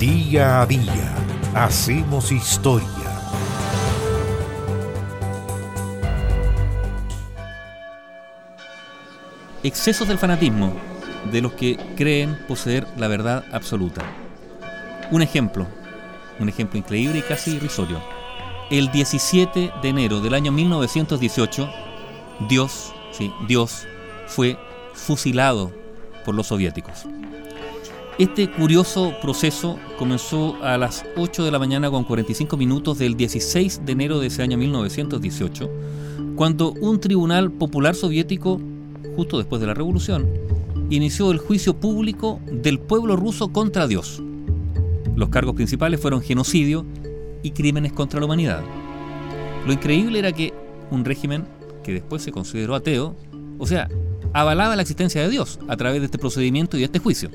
Día a día hacemos historia. Excesos del fanatismo de los que creen poseer la verdad absoluta. Un ejemplo, un ejemplo increíble y casi irrisorio. El 17 de enero del año 1918, Dios, sí, Dios fue fusilado por los soviéticos. Este curioso proceso comenzó a las 8 de la mañana con 45 minutos del 16 de enero de ese año 1918, cuando un tribunal popular soviético, justo después de la revolución, inició el juicio público del pueblo ruso contra Dios. Los cargos principales fueron genocidio y crímenes contra la humanidad. Lo increíble era que un régimen que después se consideró ateo, o sea, avalaba la existencia de Dios a través de este procedimiento y de este juicio.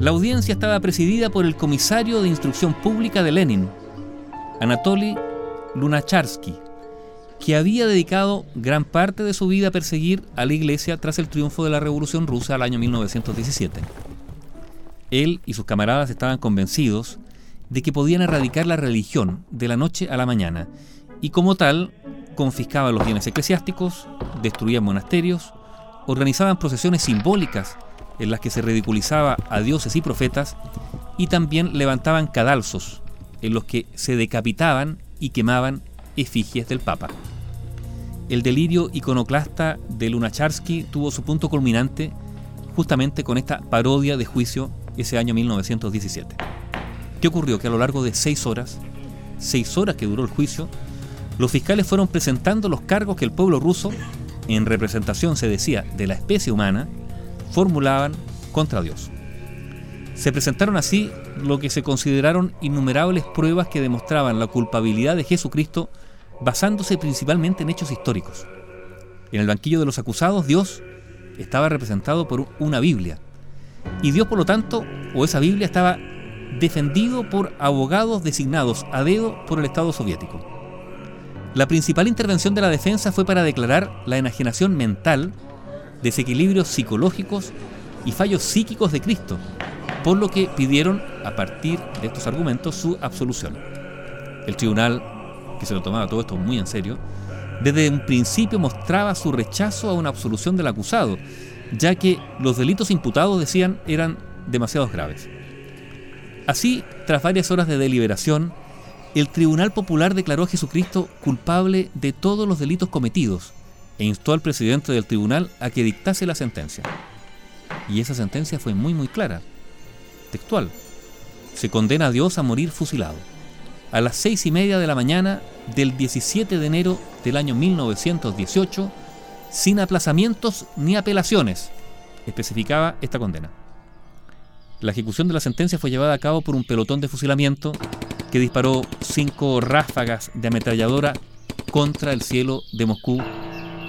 La audiencia estaba presidida por el comisario de instrucción pública de Lenin, Anatoly Lunacharsky, que había dedicado gran parte de su vida a perseguir a la iglesia tras el triunfo de la Revolución Rusa al año 1917. Él y sus camaradas estaban convencidos de que podían erradicar la religión de la noche a la mañana y como tal confiscaban los bienes eclesiásticos, destruían monasterios, organizaban procesiones simbólicas en las que se ridiculizaba a dioses y profetas y también levantaban cadalzos en los que se decapitaban y quemaban efigies del Papa. El delirio iconoclasta de Lunacharsky tuvo su punto culminante justamente con esta parodia de juicio ese año 1917. ¿Qué ocurrió? Que a lo largo de seis horas, seis horas que duró el juicio, los fiscales fueron presentando los cargos que el pueblo ruso, en representación se decía de la especie humana, formulaban contra Dios. Se presentaron así lo que se consideraron innumerables pruebas que demostraban la culpabilidad de Jesucristo basándose principalmente en hechos históricos. En el banquillo de los acusados, Dios estaba representado por una Biblia. Y Dios, por lo tanto, o esa Biblia estaba defendido por abogados designados a dedo por el Estado soviético. La principal intervención de la defensa fue para declarar la enajenación mental, desequilibrios psicológicos y fallos psíquicos de Cristo, por lo que pidieron, a partir de estos argumentos, su absolución. El tribunal que se lo tomaba todo esto muy en serio, desde un principio mostraba su rechazo a una absolución del acusado, ya que los delitos imputados, decían, eran demasiado graves. Así, tras varias horas de deliberación, el Tribunal Popular declaró a Jesucristo culpable de todos los delitos cometidos e instó al presidente del tribunal a que dictase la sentencia. Y esa sentencia fue muy muy clara, textual. Se condena a Dios a morir fusilado a las seis y media de la mañana del 17 de enero del año 1918, sin aplazamientos ni apelaciones, especificaba esta condena. La ejecución de la sentencia fue llevada a cabo por un pelotón de fusilamiento que disparó cinco ráfagas de ametralladora contra el cielo de Moscú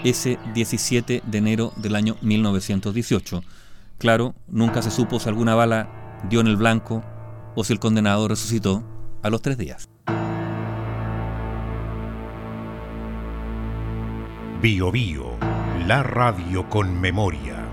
ese 17 de enero del año 1918. Claro, nunca se supo si alguna bala dio en el blanco o si el condenado resucitó a los tres días. Bio Bio, la radio con memoria.